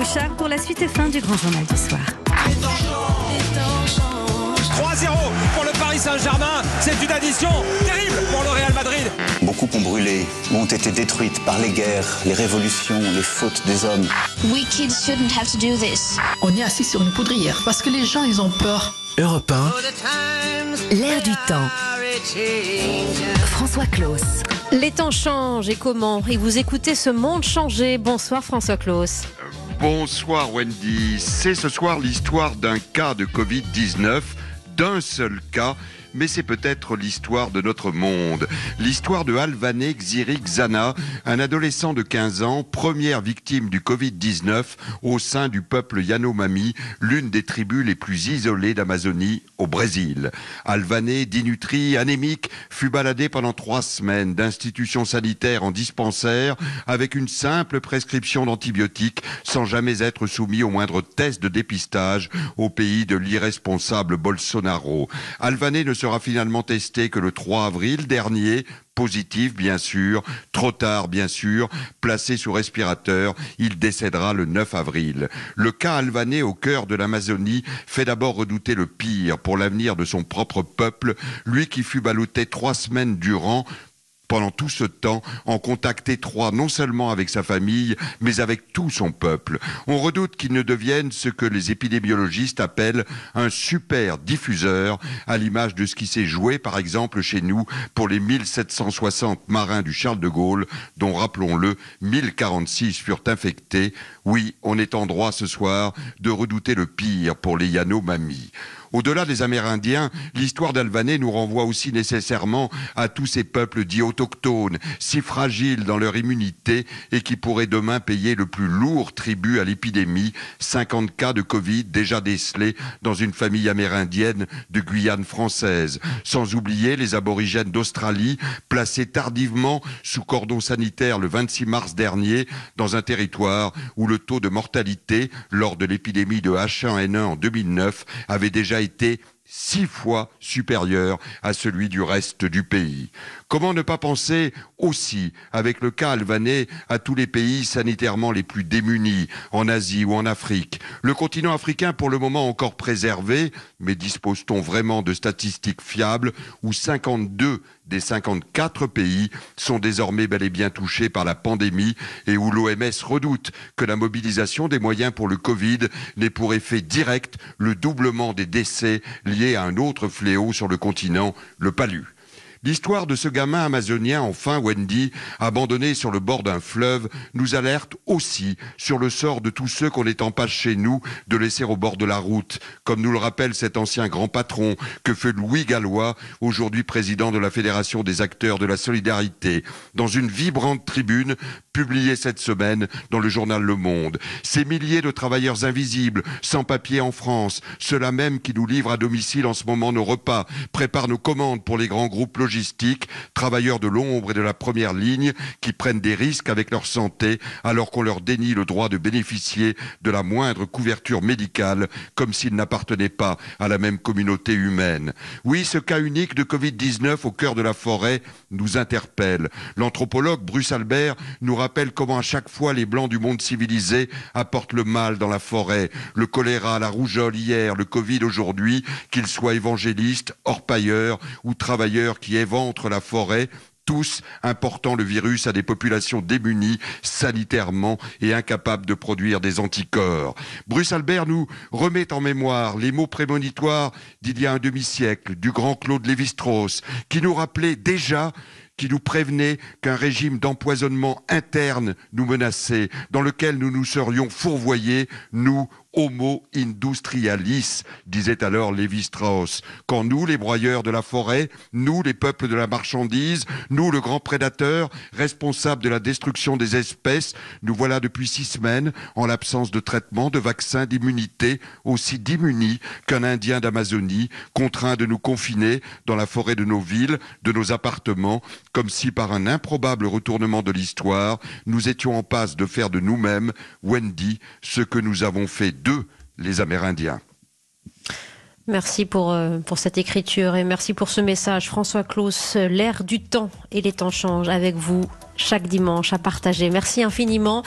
Bouchard pour la suite et fin du grand journal du soir. 3-0 pour le Paris Saint-Germain. C'est une addition terrible pour le Real Madrid. Beaucoup ont brûlé, ont été détruites par les guerres, les révolutions, les fautes des hommes. We kids shouldn't have to do this. On est assis sur une poudrière parce que les gens, ils ont peur. Europe 1, L'air du temps. François Claus. Les temps changent et comment? Et vous écoutez ce monde changer. Bonsoir François Claus. Bonsoir Wendy. C'est ce soir l'histoire d'un cas de Covid-19, d'un seul cas, mais c'est peut-être l'histoire de notre monde. L'histoire de Alvané Xirik Zana, un adolescent de 15 ans, première victime du Covid-19 au sein du peuple Yanomami, l'une des tribus les plus isolées d'Amazonie au Brésil. Alvané, d'inutri, anémique, fut baladé pendant trois semaines d'institution sanitaire en dispensaire avec une simple prescription d'antibiotiques sans jamais être soumis au moindre test de dépistage au pays de l'irresponsable Bolsonaro. Alvané ne sera finalement testé que le 3 avril. Dernier positif bien sûr, trop tard bien sûr, placé sous respirateur, il décédera le 9 avril. Le cas alvanais au cœur de l'Amazonie fait d'abord redouter le pire pour l'avenir de son propre peuple, lui qui fut ballotté trois semaines durant pendant tout ce temps en contact étroit non seulement avec sa famille, mais avec tout son peuple. On redoute qu'il ne devienne ce que les épidémiologistes appellent un super diffuseur, à l'image de ce qui s'est joué par exemple chez nous pour les 1760 marins du Charles de Gaulle, dont rappelons-le, 1046 furent infectés. Oui, on est en droit ce soir de redouter le pire pour les Yanomami. Au-delà des Amérindiens, l'histoire d'Alvané nous renvoie aussi nécessairement à tous ces peuples dits autochtones, si fragiles dans leur immunité et qui pourraient demain payer le plus lourd tribut à l'épidémie, 50 cas de Covid déjà décelés dans une famille amérindienne de Guyane française. Sans oublier les aborigènes d'Australie, placés tardivement sous cordon sanitaire le 26 mars dernier dans un territoire où le taux de mortalité lors de l'épidémie de H1N1 en 2009 avait déjà été six fois supérieur à celui du reste du pays. Comment ne pas penser aussi, avec le cas alvanais, à tous les pays sanitairement les plus démunis, en Asie ou en Afrique? Le continent africain, pour le moment encore préservé, mais dispose-t-on vraiment de statistiques fiables, où 52 des 54 pays sont désormais bel et bien touchés par la pandémie et où l'OMS redoute que la mobilisation des moyens pour le Covid n'ait pour effet direct le doublement des décès liés à un autre fléau sur le continent, le palu. L'histoire de ce gamin amazonien, enfin Wendy, abandonné sur le bord d'un fleuve, nous alerte aussi sur le sort de tous ceux qu'on en passe chez nous de laisser au bord de la route, comme nous le rappelle cet ancien grand patron que fait Louis Gallois, aujourd'hui président de la Fédération des acteurs de la solidarité, dans une vibrante tribune publiée cette semaine dans le journal Le Monde. Ces milliers de travailleurs invisibles, sans papier en France, ceux-là même qui nous livrent à domicile en ce moment nos repas, préparent nos commandes pour les grands groupes logistique, travailleurs de l'ombre et de la première ligne qui prennent des risques avec leur santé alors qu'on leur dénie le droit de bénéficier de la moindre couverture médicale comme s'ils n'appartenaient pas à la même communauté humaine. Oui, ce cas unique de Covid-19 au cœur de la forêt nous interpelle. L'anthropologue Bruce Albert nous rappelle comment à chaque fois les blancs du monde civilisé apportent le mal dans la forêt. Le choléra, la rougeole hier, le Covid aujourd'hui, qu'ils soient évangélistes, orpailleurs ou travailleurs qui éventrent la forêt, tous important le virus à des populations démunies sanitairement et incapables de produire des anticorps. Bruce Albert nous remet en mémoire les mots prémonitoires d'il y a un demi-siècle du grand Claude Lévi-Strauss qui nous rappelait déjà qui nous prévenait qu'un régime d'empoisonnement interne nous menaçait, dans lequel nous nous serions fourvoyés, nous, Homo industrialis, disait alors Lévi-Strauss. Quand nous, les broyeurs de la forêt, nous, les peuples de la marchandise, nous, le grand prédateur, responsable de la destruction des espèces, nous voilà depuis six semaines, en l'absence de traitement, de vaccins, d'immunité, aussi démunis qu'un Indien d'Amazonie, contraint de nous confiner dans la forêt de nos villes, de nos appartements, comme si par un improbable retournement de l'histoire, nous étions en passe de faire de nous-mêmes, Wendy, ce que nous avons fait d'eux, les Amérindiens. Merci pour, euh, pour cette écriture et merci pour ce message. François Claus, l'ère du temps et les temps changent avec vous chaque dimanche à partager. Merci infiniment.